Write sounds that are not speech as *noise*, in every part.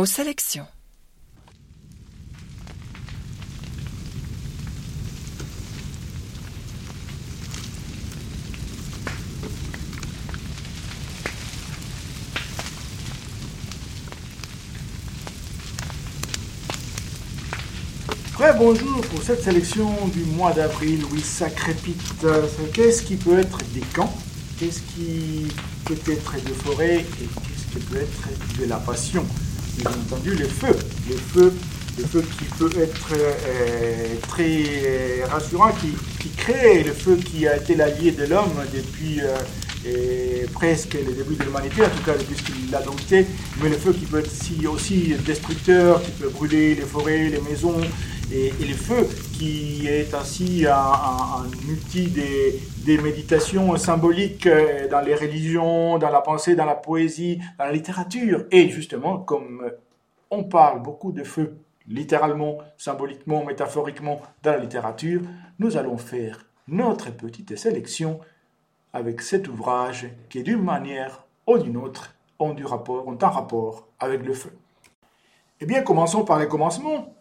Nos sélections. Très bonjour pour cette sélection du mois d'avril. Oui, ça crépite. Qu'est-ce qui peut être des camps? Qu'est-ce qui peut être de forêt Et qu'est-ce qui peut être de la passion? Bien entendu, le feu. Le feu, le feu qui peut être euh, très rassurant, qui, qui, crée le feu qui a été l'allié de l'homme depuis euh, presque le début de l'humanité, en tout cas depuis l'a dompté, mais le feu qui peut être aussi, destructeur, qui peut brûler les forêts, les maisons, et, le feu, qui est ainsi un, outil des, méditations symboliques euh, dans les religions, dans la pensée, dans la poésie, dans la littérature. Et justement, comme on parle beaucoup de feu, littéralement, symboliquement, métaphoriquement, dans la littérature, nous allons faire notre petite sélection avec cet ouvrage qui, d'une manière ou d'une autre, ont, un rapport avec le feu. Eh bien, commençons par les commencements.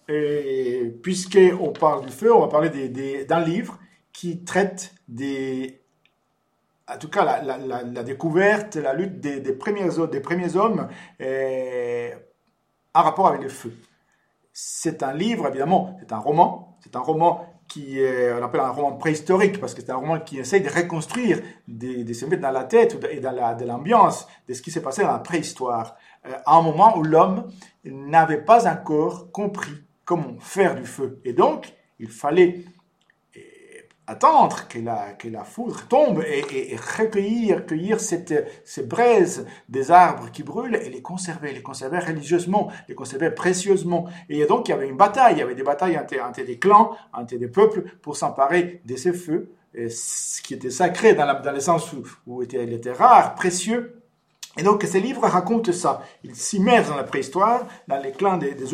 Puisqu'on parle du feu, on va parler d'un livre qui traite des, en tout cas, la, découverte, la lutte des, premiers, hommes euh, en rapport avec le feu. C'est un livre, évidemment, c'est un roman. C'est un roman qui est, on appelle un roman préhistorique parce que c'est un roman qui essaye de reconstruire, de, de se mettre dans la tête et dans l'ambiance de ce qui s'est passé dans la préhistoire. Euh, à un moment où l'homme n'avait pas encore compris comment faire du feu. Et donc, il fallait attendre que la, que la foudre tombe et, recueillir, cueillir cette, ces braises des arbres qui brûlent et les conserver, les conserver religieusement, les conserver précieusement. Et donc, il y avait une bataille, il y avait des batailles entre, des clans, entre des peuples pour s'emparer de ces feux, ce qui était sacré dans, dans le sens où, où était, il était rare, précieux, et donc, ces livres racontent ça. Ils s'immersent dans la préhistoire, dans les clans des, des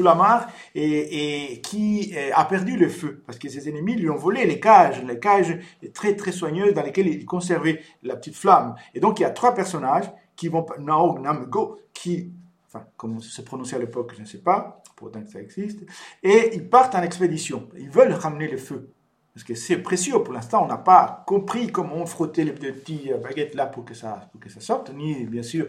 et, qui euh, a perdu le feu, parce que ses ennemis lui ont volé les cages, les cages très très soigneuses dans lesquelles il conservait la petite flamme. Et donc, il y a trois personnages qui vont, Naog, Namgo, qui, enfin, comment se prononcer à l'époque, je ne sais pas, pourtant ça existe, et ils partent en expédition. Ils veulent ramener le feu. Parce que c'est précieux. Pour l'instant, on n'a pas compris comment frotter les petites baguettes là pour que ça, sorte, ni bien sûr,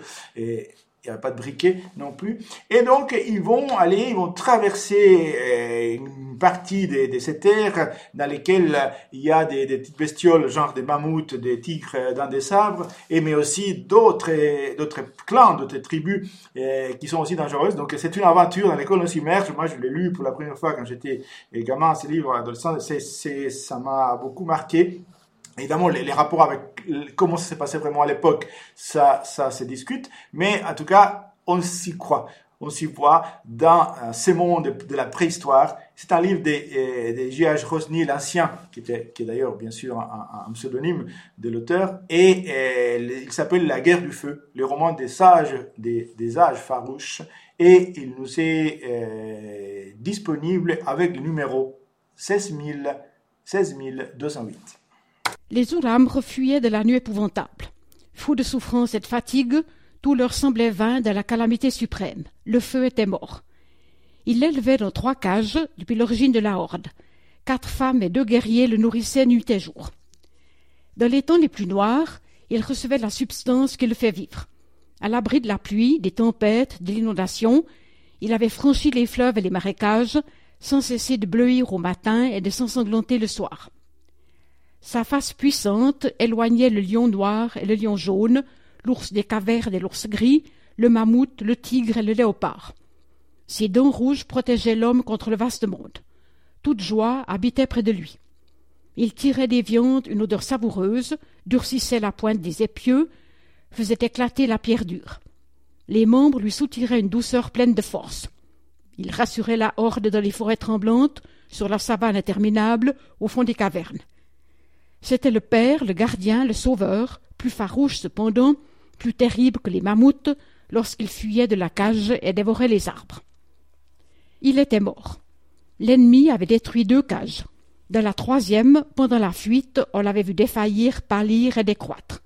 il n'y a pas de briquet non plus. Et donc, ils vont aller, ils vont traverser euh, une partie de, ces terres dans lesquelles il y a des, petites bestioles, genre des mammouths, des tigres dans des sabres, et mais aussi d'autres, clans, d'autres tribus euh, qui sont aussi dangereuses. Donc, c'est une aventure dans laquelle on s'immerge. Moi, je l'ai lu pour la première fois quand j'étais gamin, ce livre adolescent. Ça m'a beaucoup marqué. Évidemment, les, rapports avec comment ça s'est passé vraiment à l'époque, ça, ça se discute, mais en tout cas, on s'y croit. On s'y voit dans euh, ces mondes de, la préhistoire. C'est un livre de, J.H. Rosny, l'ancien, qui, était, qui est d'ailleurs bien sûr un, pseudonyme de l'auteur, et euh, il s'appelle La guerre du feu, le roman des sages, des, âges farouches, et il nous est euh, disponible avec le numéro 16 208. Les Ouram fuyaient de la nuit épouvantable. Fous de souffrance et de fatigue, tout leur semblait vain dans la calamité suprême. Le feu était mort. Ils l'élevaient dans trois cages depuis l'origine de la horde. Quatre femmes et deux guerriers le nourrissaient nuit et jour. Dans les temps les plus noirs, il recevait la substance qui le fait vivre. À l'abri de la pluie, des tempêtes, de l'inondation, il avait franchi les fleuves et les marécages, sans cesser de bleuir au matin et de s'ensanglanter le soir. Sa face puissante éloignait le lion noir et le lion jaune, l'ours des cavernes et l'ours gris, le mammouth, le tigre et le léopard. Ses dents rouges protégeaient l'homme contre le vaste monde. Toute joie habitait près de lui. Il tirait des viandes une odeur savoureuse, durcissait la pointe des épieux, faisait éclater la pierre dure. Les membres lui soutiraient une douceur pleine de force. Il rassurait la horde dans les forêts tremblantes, sur la savane interminable, au fond des cavernes. C'était le père, le gardien, le sauveur, plus farouche cependant, plus terrible que les mammouths, lorsqu'il fuyait de la cage et dévorait les arbres. Il était mort. L'ennemi avait détruit deux cages. Dans la troisième, pendant la fuite, on l'avait vu défaillir, pâlir et décroître.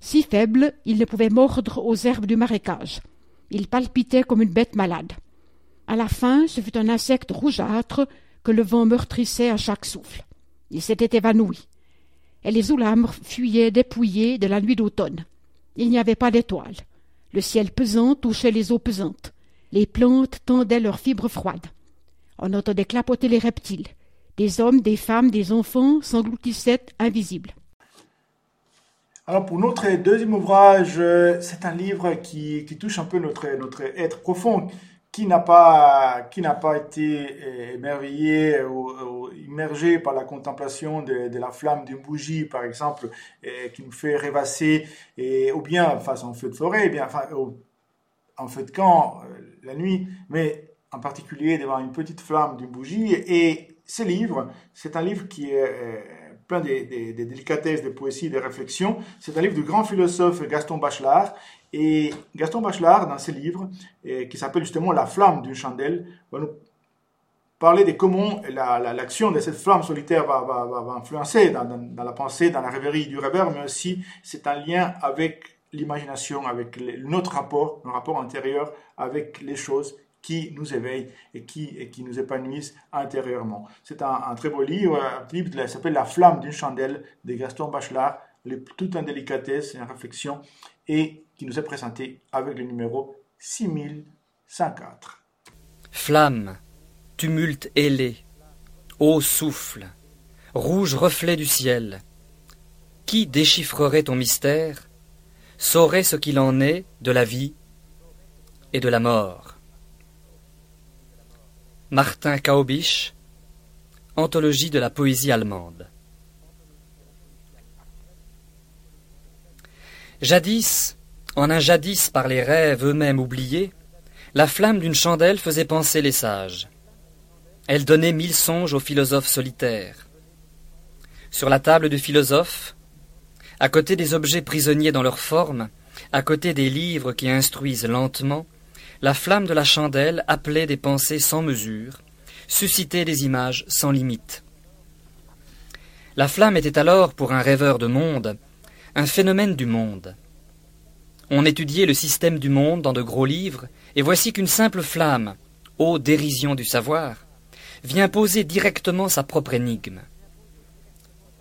Si faible, il ne pouvait mordre aux herbes du marécage. Il palpitait comme une bête malade. À la fin, ce fut un insecte rougeâtre que le vent meurtrissait à chaque souffle. Il s'était évanoui. Et les oulambres fuyaient dépouillés de la nuit d'automne. Il n'y avait pas d'étoiles. Le ciel pesant touchait les eaux pesantes. Les plantes tendaient leurs fibres froides. On entendait clapoter les reptiles. Des hommes, des femmes, des enfants s'engloutissaient invisibles. Alors pour notre deuxième ouvrage, euh, c'est un livre qui, touche un peu notre, notre être profond. Qui n'a pas, qui n'a pas été euh, émerveillé ou, immergé par la contemplation de, la flamme d'une bougie, par exemple, qui nous fait rêvasser, et, ou bien face en feu de forêt, bien, enfin, en feu de camp, euh, la nuit, mais en particulier devant une petite flamme d'une bougie. Et ce livre, c'est un livre qui est plein des, délicatesses, des poésies, des réflexions. C'est un livre du grand philosophe Gaston Bachelard. Et Gaston Bachelard, dans ses livres, qui s'appelle justement La flamme d'une chandelle, va nous parler de comment l'action de cette flamme solitaire va, va, influencer dans, la pensée, dans la rêverie du rêveur, mais aussi c'est un lien avec l'imagination, avec notre rapport, notre rapport intérieur avec les choses qui nous éveillent et qui, nous épanouissent intérieurement. C'est un, très beau livre, un livre s'appelle La flamme d'une chandelle de Gaston Bachelard, tout en délicatesse et en réflexion, et qui nous est présenté avec le numéro 6054. Flamme, tumulte ailé, eau souffle, rouge reflet du ciel, qui déchiffrerait ton mystère, saurait ce qu'il en est de la vie et de la mort. Martin Kaubich, Anthologie de la poésie allemande. Jadis, en un jadis par les rêves eux-mêmes oubliés, la flamme d'une chandelle faisait penser les sages. Elle donnait mille songes aux philosophes solitaires. Sur la table du philosophe, à côté des objets prisonniers dans leur forme, à côté des livres qui instruisent lentement, la flamme de la chandelle appelait des pensées sans mesure, suscitait des images sans limite. La flamme était alors, pour un rêveur de monde, un phénomène du monde. On étudiait le système du monde dans de gros livres, et voici qu'une simple flamme, ô dérision du savoir, vient poser directement sa propre énigme.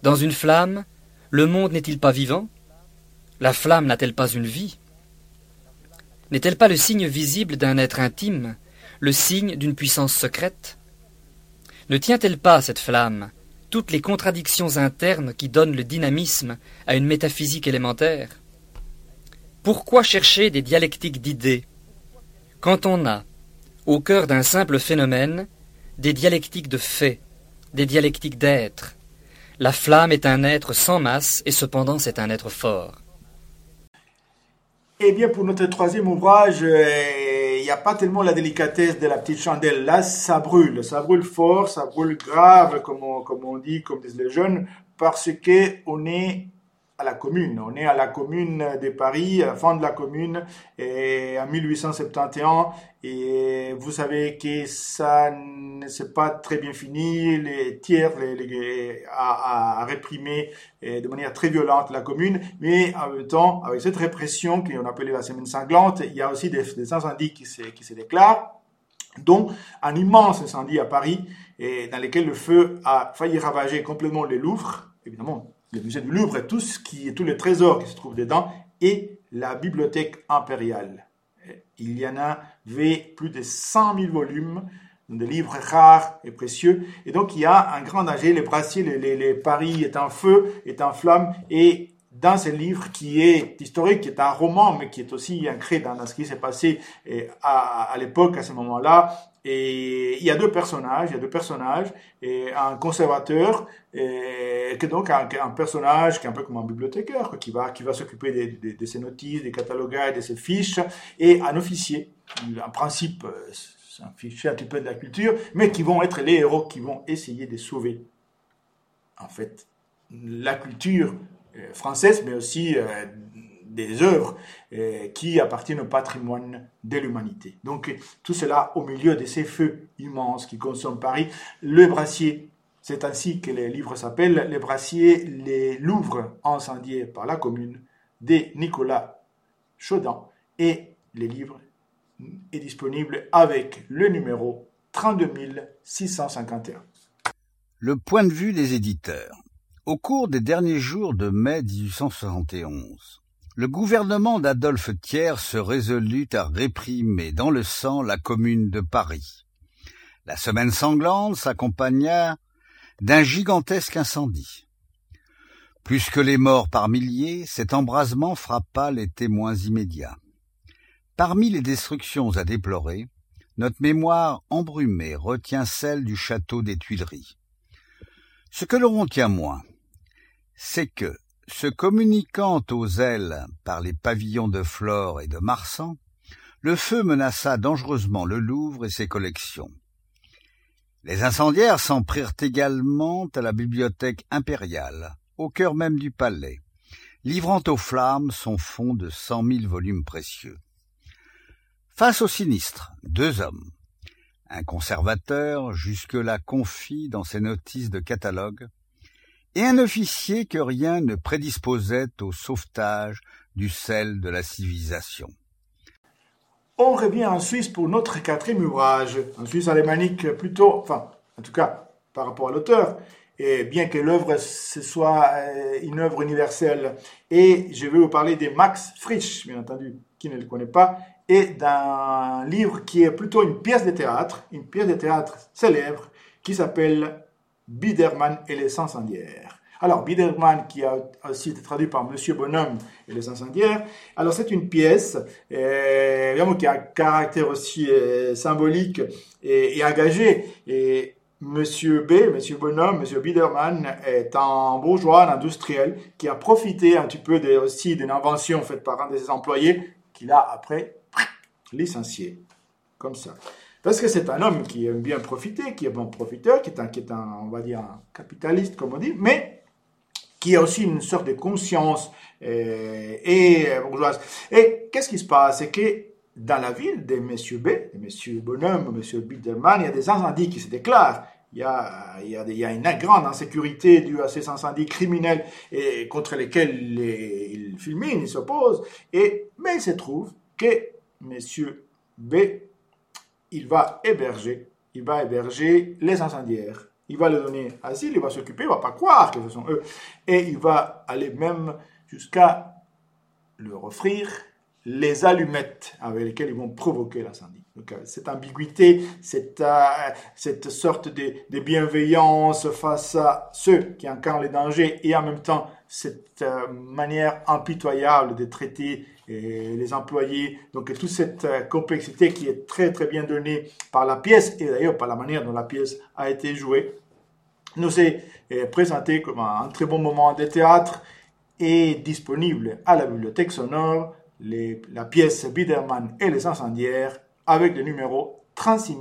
Dans une flamme, le monde n'est-il pas vivant? La flamme n'a-t-elle pas une vie? N'est-elle pas le signe visible d'un être intime, le signe d'une puissance secrète? Ne tient-elle pas, cette flamme, toutes les contradictions internes qui donnent le dynamisme à une métaphysique élémentaire? Pourquoi chercher des dialectiques d'idées quand on a, au cœur d'un simple phénomène, des dialectiques de faits, des dialectiques d'être La flamme est un être sans masse et cependant c'est un être fort. Eh bien, pour notre troisième ouvrage, euh, il n'y a pas tellement la délicatesse de la petite chandelle. Là, ça brûle. Ça brûle fort, ça brûle grave, comme on, comme on dit, comme disent les jeunes, parce qu'on est à la commune. On est à la commune de Paris, à la fin de la commune, en 1871. Et vous savez que ça ne s'est pas très bien fini. Les tiers les, a, réprimé de manière très violente la commune. Mais en même temps, avec cette répression qu'on appelait la semaine sanglante, il y a aussi des, incendies qui se, déclarent dont un immense incendie à Paris, dans lequel le feu a failli ravager complètement les Louvres, évidemment le musée du Louvre et tout ce qui, tous les trésors qui se trouvent dedans, et la bibliothèque impériale. Il y en avait plus de 100 000 volumes de livres rares et précieux. Et donc, il y a un grand danger. Les brassiers, les, les, Paris est en feu, est en flamme. Et dans ce livre qui est historique, qui est un roman, mais qui est aussi ancré dans, ce qui s'est passé à, l'époque, à ce moment-là, et il y a deux personnages, il y a deux personnages, et un conservateur, qui est donc un, personnage qui est un peu comme un bibliothécaire, qui va, s'occuper de, de, ses notices, des catalogages, de ses fiches, et un officier, en principe, c'est un petit peu de la culture, mais qui vont être les héros qui vont essayer de sauver, en fait, la culture française, mais aussi euh, des œuvres euh, qui appartiennent au patrimoine de l'humanité. Donc tout cela au milieu de ces feux immenses qui consomment Paris. Le brassier, c'est ainsi que les livres s'appellent, les brassiers, les Louvres incendiés par la commune de Nicolas Chaudin et les livres est disponible avec le numéro 32651. Le point de vue des éditeurs. Au cours des derniers jours de mai 1871, le gouvernement d'Adolphe Thiers se résolut à réprimer dans le sang la commune de Paris. La semaine sanglante s'accompagna d'un gigantesque incendie. Plus que les morts par milliers, cet embrasement frappa les témoins immédiats. Parmi les destructions à déplorer, notre mémoire embrumée retient celle du château des Tuileries. Ce que l'on retient moins, c'est que, se communiquant aux ailes par les pavillons de Flore et de Marsan, le feu menaça dangereusement le Louvre et ses collections. Les incendiaires s'en prirent également à la bibliothèque impériale, au cœur même du palais, livrant aux flammes son fond de cent mille volumes précieux. Face au sinistre, deux hommes. Un conservateur, jusque-là confit dans ses notices de catalogue, et un officier que rien ne prédisposait au sauvetage du sel de la civilisation. On revient en Suisse pour notre quatrième ouvrage, en Suisse alémanique plutôt, enfin, en tout cas, par rapport à l'auteur, et bien que l'œuvre ce soit euh, une œuvre universelle. Et je vais vous parler de Max Frisch, bien entendu, qui ne le connaît pas, et d'un livre qui est plutôt une pièce de théâtre, une pièce de théâtre célèbre, qui s'appelle Biederman et les incendiaires. Alors, Biederman, qui a aussi été traduit par Monsieur Bonhomme et les incendiaires, alors c'est une pièce euh, qui a un caractère aussi euh, symbolique et, engagé. Et Monsieur B, Monsieur Bonhomme, Monsieur Biederman est un bourgeois, un industriel, qui a profité un petit peu de, aussi d'une invention faite par un de ses employés, qu'il a après licencié. Comme ça. Parce que c'est un homme qui aime bien profiter, qui est bon profiteur, qui est un, on va dire, un capitaliste, comme on dit, mais qui a aussi une sorte de conscience euh, et euh, bourgeoise. Et qu'est-ce qui se passe? C'est que dans la ville de M. B, de M. Bonhomme, M. Biederman, il y a des incendies qui se déclarent. Il y, a, il, y a, une grande insécurité due à ces incendies criminels et contre lesquels les, il fulmine, il s'oppose. Et, mais il se trouve que M. B il va héberger, il va héberger les incendiaires. Il va leur donner asile, il va s'occuper, il va pas croire que ce sont eux. Et il va aller même jusqu'à leur offrir les allumettes avec lesquelles ils vont provoquer l'incendie. Euh, cette ambiguïté, cette, euh, cette sorte de, de, bienveillance face à ceux qui incarnent les dangers et en même temps cette euh, manière impitoyable de traiter et les employés. Donc toute cette euh, complexité qui est très très bien donnée par la pièce et d'ailleurs par la manière dont la pièce a été jouée, nous est euh, présentée comme un, très bon moment de théâtre et disponible à la bibliothèque sonore, la pièce Biederman et les incendiaires avec le numéro 36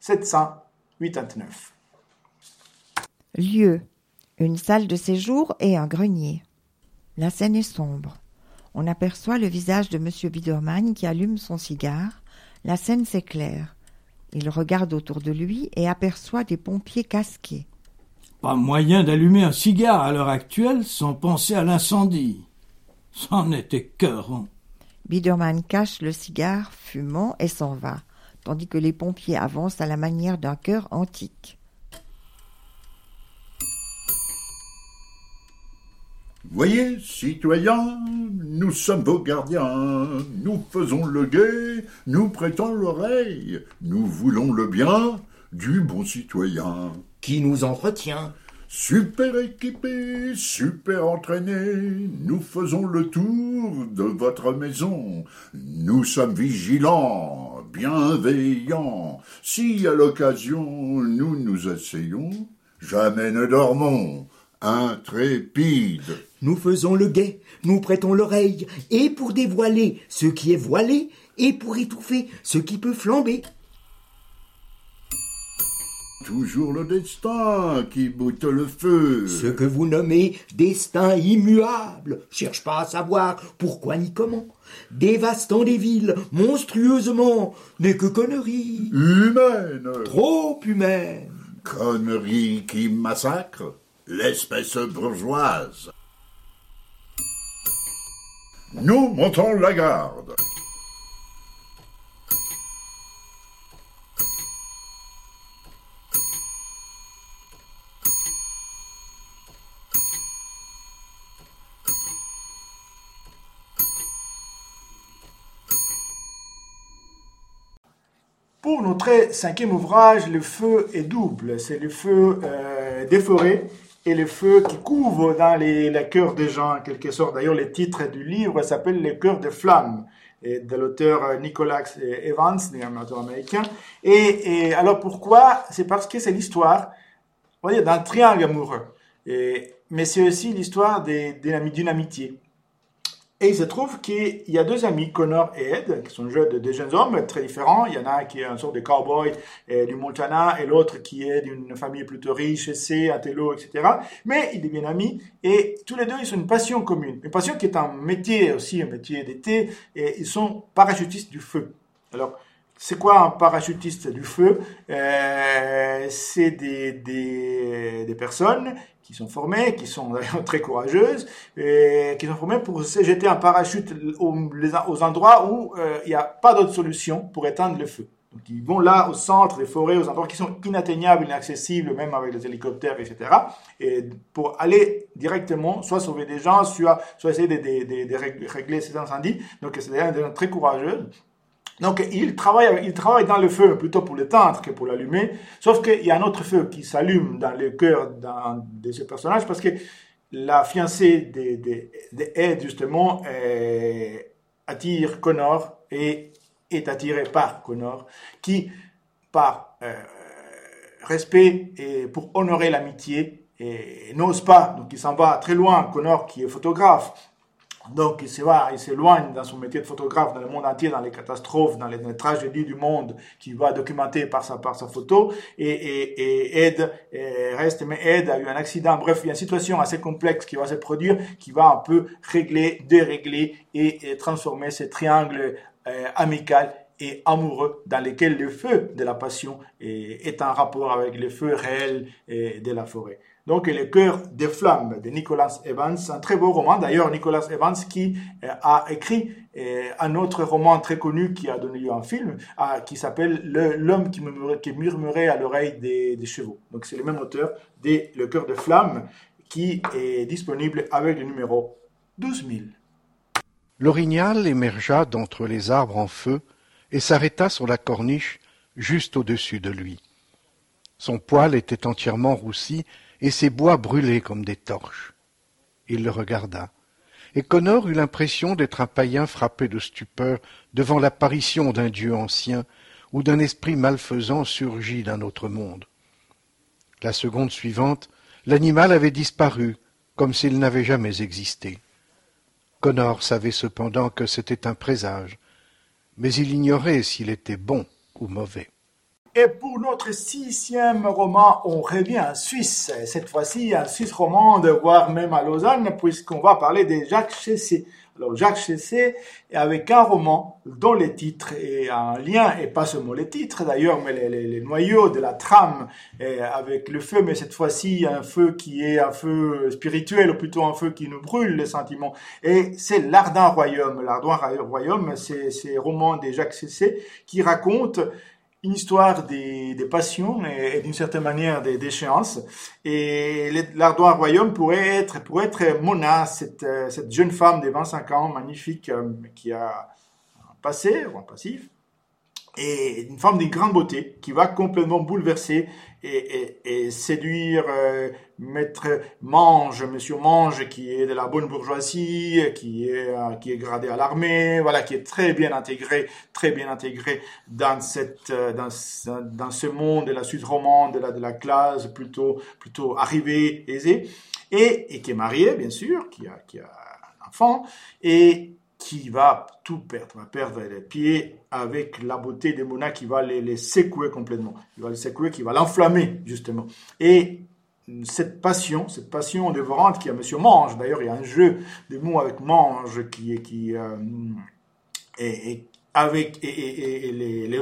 789. Lieu une salle de séjour et un grenier. La scène est sombre. On aperçoit le visage de M. Biederman qui allume son cigare. La scène s'éclaire. Il regarde autour de lui et aperçoit des pompiers casqués. Pas moyen d'allumer un cigare à l'heure actuelle sans penser à l'incendie. C'en était cœur. Biederman cache le cigare fumant et s'en va, tandis que les pompiers avancent à la manière d'un cœur antique. Voyez, citoyens, nous sommes vos gardiens, nous faisons le guet, nous prêtons l'oreille, nous voulons le bien du bon citoyen. Qui nous entretient Super équipés, super entraînés, nous faisons le tour de votre maison. Nous sommes vigilants, bienveillants. Si à l'occasion nous nous asseyons, jamais ne dormons, intrépides. Nous faisons le guet, nous prêtons l'oreille, et pour dévoiler ce qui est voilé, et pour étouffer ce qui peut flamber. Toujours le destin qui boute le feu. Ce que vous nommez destin immuable, cherche pas à savoir pourquoi ni comment. Dévastant des villes, monstrueusement, n'est que conneries. Humaine. Trop humaine. Conneries qui massacrent l'espèce bourgeoise. Nous montons la garde. Pour notre cinquième ouvrage, le feu est double. C'est le feu euh, des forêts et le feu qui couvre dans les, les cœurs des gens, en quelque sorte. D'ailleurs, le titre du livre s'appelle Les cœurs de flammes de l'auteur euh, Nicholas Evans, un auteur américain. Et, et alors pourquoi? C'est parce que c'est l'histoire, d'un triangle amoureux. Mais c'est aussi l'histoire d'une amitié. Et il se trouve qu'il y a deux amis, Connor et Ed, qui sont des jeunes hommes très différents. Il y en a un qui est un sort de cowboy du Montana et l'autre qui est d'une famille plutôt riche, c'est Atello, etc. Mais ils deviennent amis et tous les deux, ils ont une passion commune. Une passion qui est un métier aussi, un métier d'été, et ils sont parachutistes du feu. Alors, c'est quoi un parachutiste du feu? Euh, C'est des, des, personnes qui sont formées, qui sont *laughs* très courageuses, et qui sont formées pour se jeter un parachute aux, endroits où euh, il n'y a pas d'autre solution pour éteindre le feu. Donc ils vont là au centre des forêts, aux endroits qui sont inatteignables, inaccessibles, même avec les hélicoptères, etc. Et pour aller directement, soit sauver des gens, soit, essayer de, de, de, régler ces incendies. Donc c'est des gens très courageux. Donc il travaille, il travaille dans le feu plutôt pour l'éteindre que pour l'allumer. Sauf qu'il y a un autre feu qui s'allume dans le cœur de ce personnage parce que la fiancée de, de, Ed, justement, attire Connor et est attirée par Connor, qui, par euh, respect et pour honorer l'amitié, n'ose pas, donc il s'en va très loin, Connor qui est photographe, donc, il s'éloigne dans son métier de photographe dans le monde entier, dans les catastrophes, dans les, tragédies du monde, qui va documenter par sa, photo. Et, et, et Ed reste, mais Ed a eu un accident. Bref, il y a une situation assez complexe qui va se produire, qui va un peu régler, dérégler et, transformer ce triangle euh, amical et amoureux dans lequel le feu de la passion est, est en rapport avec le feu réel de la forêt. Donc, Le cœur des flammes de Nicholas Evans, un très beau roman. D'ailleurs, Nicholas Evans qui euh, a écrit euh, un autre roman très connu qui a donné lieu à un film, qui s'appelle L'homme qui, murmurait à l'oreille des, chevaux. Donc, c'est le même auteur de Le cœur des flammes qui est disponible avec le numéro 12000. L'orignal émergea d'entre les arbres en feu et s'arrêta sur la corniche juste au-dessus de lui. Son poil était entièrement roussi et ses bois brûlaient comme des torches. Il le regarda, et Connor eut l'impression d'être un païen frappé de stupeur devant l'apparition d'un dieu ancien ou d'un esprit malfaisant surgi d'un autre monde. La seconde suivante, l'animal avait disparu, comme s'il n'avait jamais existé. Connor savait cependant que c'était un présage, mais il ignorait s'il était bon ou mauvais. Et pour notre sixième roman, on revient en Suisse. Cette fois-ci, en Suisse romande, voire même à Lausanne, puisqu'on va parler de Jacques Chessé. Alors, Jacques Chessé, avec un roman dont les titres est un lien, et pas seulement les titres d'ailleurs, mais les, noyaux de la trame avec le feu, mais cette fois-ci, un feu qui est un feu spirituel, ou plutôt un feu qui nous brûle les sentiments. Et c'est L'Ardent Royaume. L'Ardent Royaume, c'est, c'est roman de Jacques Chessé qui raconte une histoire des, des passions et, d'une certaine manière des déchéances. Et l'Ardois Royaume pourrait être, pourrait être Mona, cette, euh, cette jeune femme de 25 ans, magnifique, euh, qui a un passé, ou un passif, et une femme d'une grande beauté qui va complètement bouleverser et, et, et séduire euh, maître Mange, monsieur Mange, qui est de la bonne bourgeoisie, qui est euh, qui est gradé à l'armée, voilà, qui est très bien intégré, très bien intégré dans cette euh, dans, dans ce monde de la Suisse romande, de la de la classe plutôt plutôt arrivée, aisée, et, et qui est marié bien sûr, qui a qui a un enfant et qui va tout perdre, va perdre les pieds avec la beauté de Mona qui va les, les secouer complètement. Il va les secouer, qui va l'enflammer, justement. Et cette passion, cette passion dévorante qui a Monsieur Mange, d'ailleurs il y a un jeu de mots avec Mange qui est, avec les,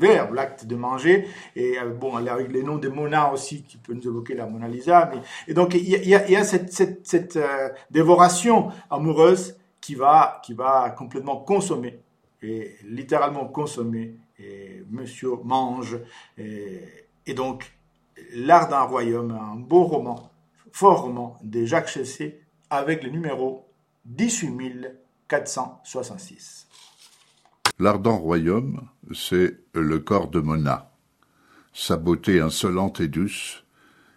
verbes, l'acte de manger, et euh, bon, avec les noms de Mona aussi, qui peut nous évoquer la Mona Lisa. Et donc, il y a, cette euh, dévoration amoureuse qui va, qui va complètement consommer, et littéralement consommer, et monsieur mange, et, donc L'art d'un royaume, un beau roman, fort roman de Jacques Chessé, avec le numéro 18466. L'ardent royaume, c'est le corps de Mona, sa beauté insolente et douce,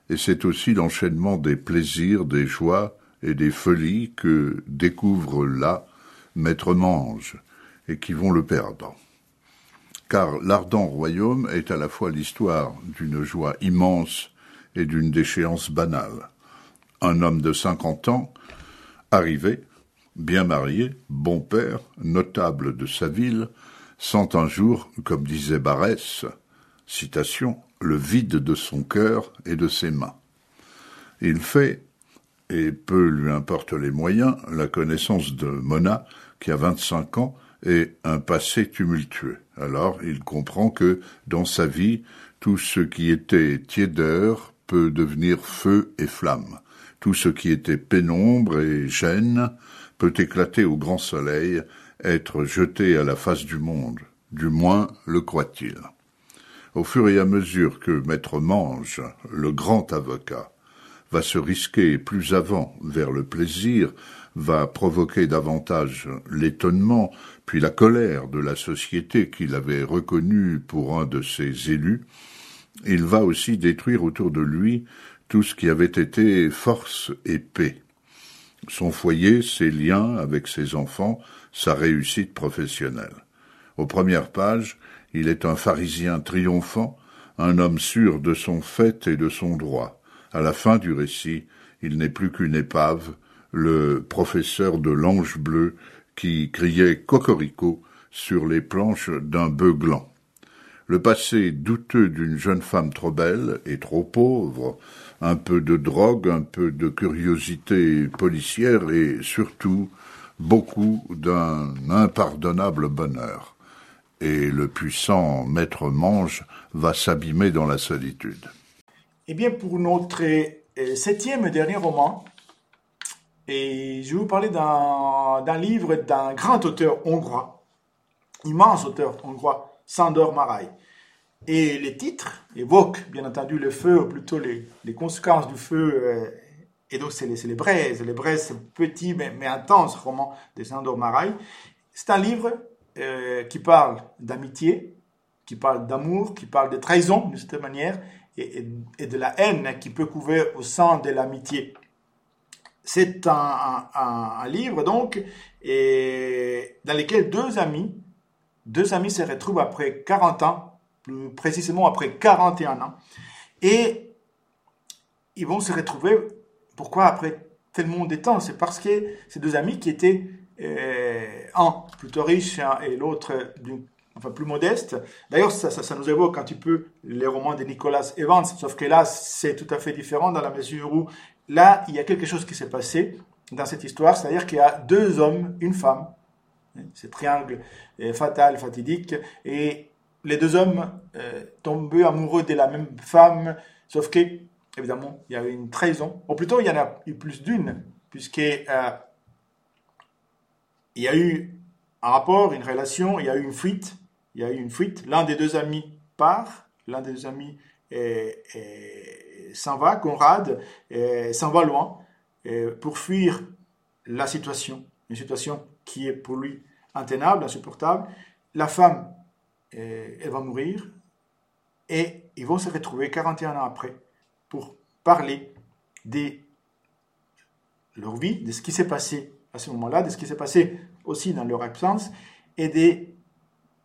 et c'est aussi l'enchaînement des plaisirs, des joies et des folies que découvre là Maître Mange, et qui vont le perdre. Car l'ardent royaume est à la fois l'histoire d'une joie immense et d'une déchéance banale. Un homme de cinquante ans, arrivé, bien marié, bon père, notable de sa ville, sent un jour, comme disait Barès, citation, le vide de son cœur et de ses mains. Il fait, et peu lui importe les moyens, la connaissance de Mona, qui a vingt-cinq ans, et un passé tumultueux. Alors il comprend que, dans sa vie, tout ce qui était tiédeur peut devenir feu et flamme. Tout ce qui était pénombre et gêne peut éclater au grand soleil, être jeté à la face du monde. Du moins le croit-il. Au fur et à mesure que Maître Mange, le grand avocat, va se risquer plus avant vers le plaisir, va provoquer davantage l'étonnement, puis la colère de la société qu'il avait reconnue pour un de ses élus, il va aussi détruire autour de lui tout ce qui avait été force et paix. Son foyer, ses liens avec ses enfants, sa réussite professionnelle. Aux premières pages, il est un pharisien triomphant, un homme sûr de son fait et de son droit. À la fin du récit, il n'est plus qu'une épave, le professeur de l'ange bleu qui criait cocorico sur les planches d'un beuglant. Le passé douteux d'une jeune femme trop belle et trop pauvre, un peu de drogue, un peu de curiosité policière et surtout beaucoup d'un impardonnable bonheur. Et le puissant maître mange va s'abîmer dans la solitude. Eh bien, pour notre euh, septième et dernier roman, et je vais vous parler d'un livre d'un grand auteur hongrois, immense auteur hongrois, Sandor Marai. Et les titres évoquent bien entendu le feu, ou plutôt les, les conséquences du feu. Euh, et donc c'est les, les, braises. Les braises, c'est petit mais, mais, intense roman de Sandor Marai. C'est un livre euh, qui parle d'amitié, qui parle d'amour, qui parle de trahison de cette manière, et, de la haine qui peut couvrir au sein de l'amitié. C'est un, livre donc et dans lequel deux amis, deux amis se retrouvent après 40 ans, plus précisément après 41 ans, et ils vont se retrouver. Pourquoi après tellement de temps? C'est parce que ces deux amis qui étaient euh, un plutôt riche et l'autre enfin plus modeste. D'ailleurs, ça, nous évoque un petit peu les romans de Nicolas Evans, sauf que là, c'est tout à fait différent dans la mesure où là, il y a quelque chose qui s'est passé dans cette histoire, c'est-à-dire qu'il y a deux hommes, une femme, ce triangle fatal, fatidique, et les deux hommes euh, tombent amoureux de la même femme, sauf que, évidemment, il y a eu une trahison, ou plutôt il y en a eu plus d'une, puisque euh, il y a eu un rapport, une relation, il y a eu une fuite, il y a eu une fuite, l'un des deux amis part, l'un des deux amis s'en va, Conrad, s'en va loin pour fuir la situation, une situation qui est pour lui intenable, insupportable. La femme, elle va mourir et ils vont se retrouver 41 ans après pour parler de leur vie, de ce qui s'est passé à ce moment-là, de ce qui s'est passé aussi dans leur absence et des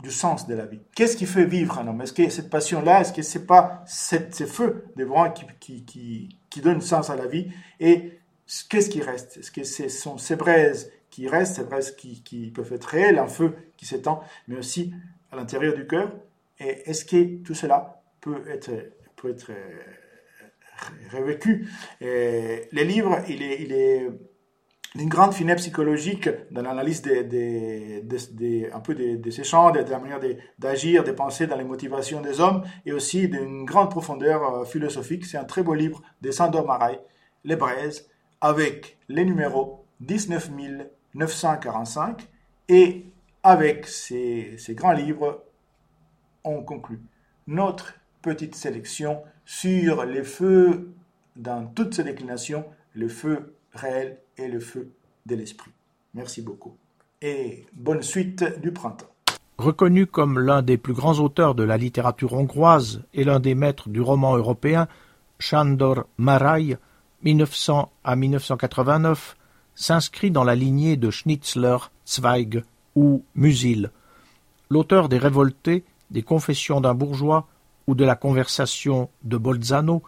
du sens de la vie. Qu'est-ce qui fait vivre un homme? Est-ce que cette passion-là, est-ce que c'est pas cette, ces feux devant qui, qui, qui, qui donnent sens à la vie? Et qu'est-ce qui reste? Est-ce que ce sont ces braises qui restent, ces braises qui, qui peuvent être réelles, un feu qui s'étend, mais aussi à l'intérieur du cœur? Et est-ce que tout cela peut être, peut être euh, revécu Les livres, il est, il est d'une grande finesse psychologique dans l'analyse un peu de, ces champs, de, la manière d'agir, de penser dans les motivations des hommes, et aussi d'une grande profondeur euh, philosophique. C'est un très beau livre de Sandor Marai, Les Braises, avec les numéros 19945, et avec ces, ces grands livres, on conclut notre petite sélection sur les feux dans toutes ses déclinations, le feu réel et le feu de l'esprit. Merci beaucoup. Et bonne suite du printemps. Reconnu comme l'un des plus grands auteurs de la littérature hongroise et l'un des maîtres du roman européen, Sándor Márai, 1900 à 1989, s'inscrit dans la lignée de Schnitzler, Zweig ou Musil. L'auteur des Révoltés, des Confessions d'un bourgeois ou de la Conversation de Bolzano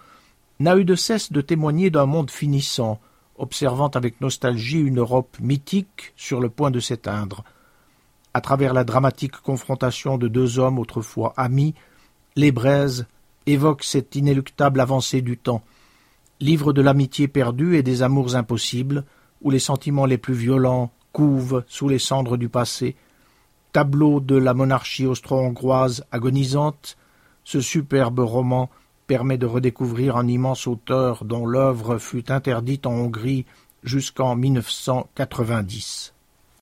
n'a eu de cesse de témoigner d'un monde finissant, observant avec nostalgie une Europe mythique sur le point de s'éteindre. À travers la dramatique confrontation de deux hommes autrefois amis, les braises évoquent cette inéluctable avancée du temps, livre de l'amitié perdue et des amours impossibles, où les sentiments les plus violents couvent sous les cendres du passé, tableau de la monarchie austro-hongroise agonisante, ce superbe roman permet de redécouvrir un immense auteur dont l'œuvre fut interdite en Hongrie jusqu'en 1990.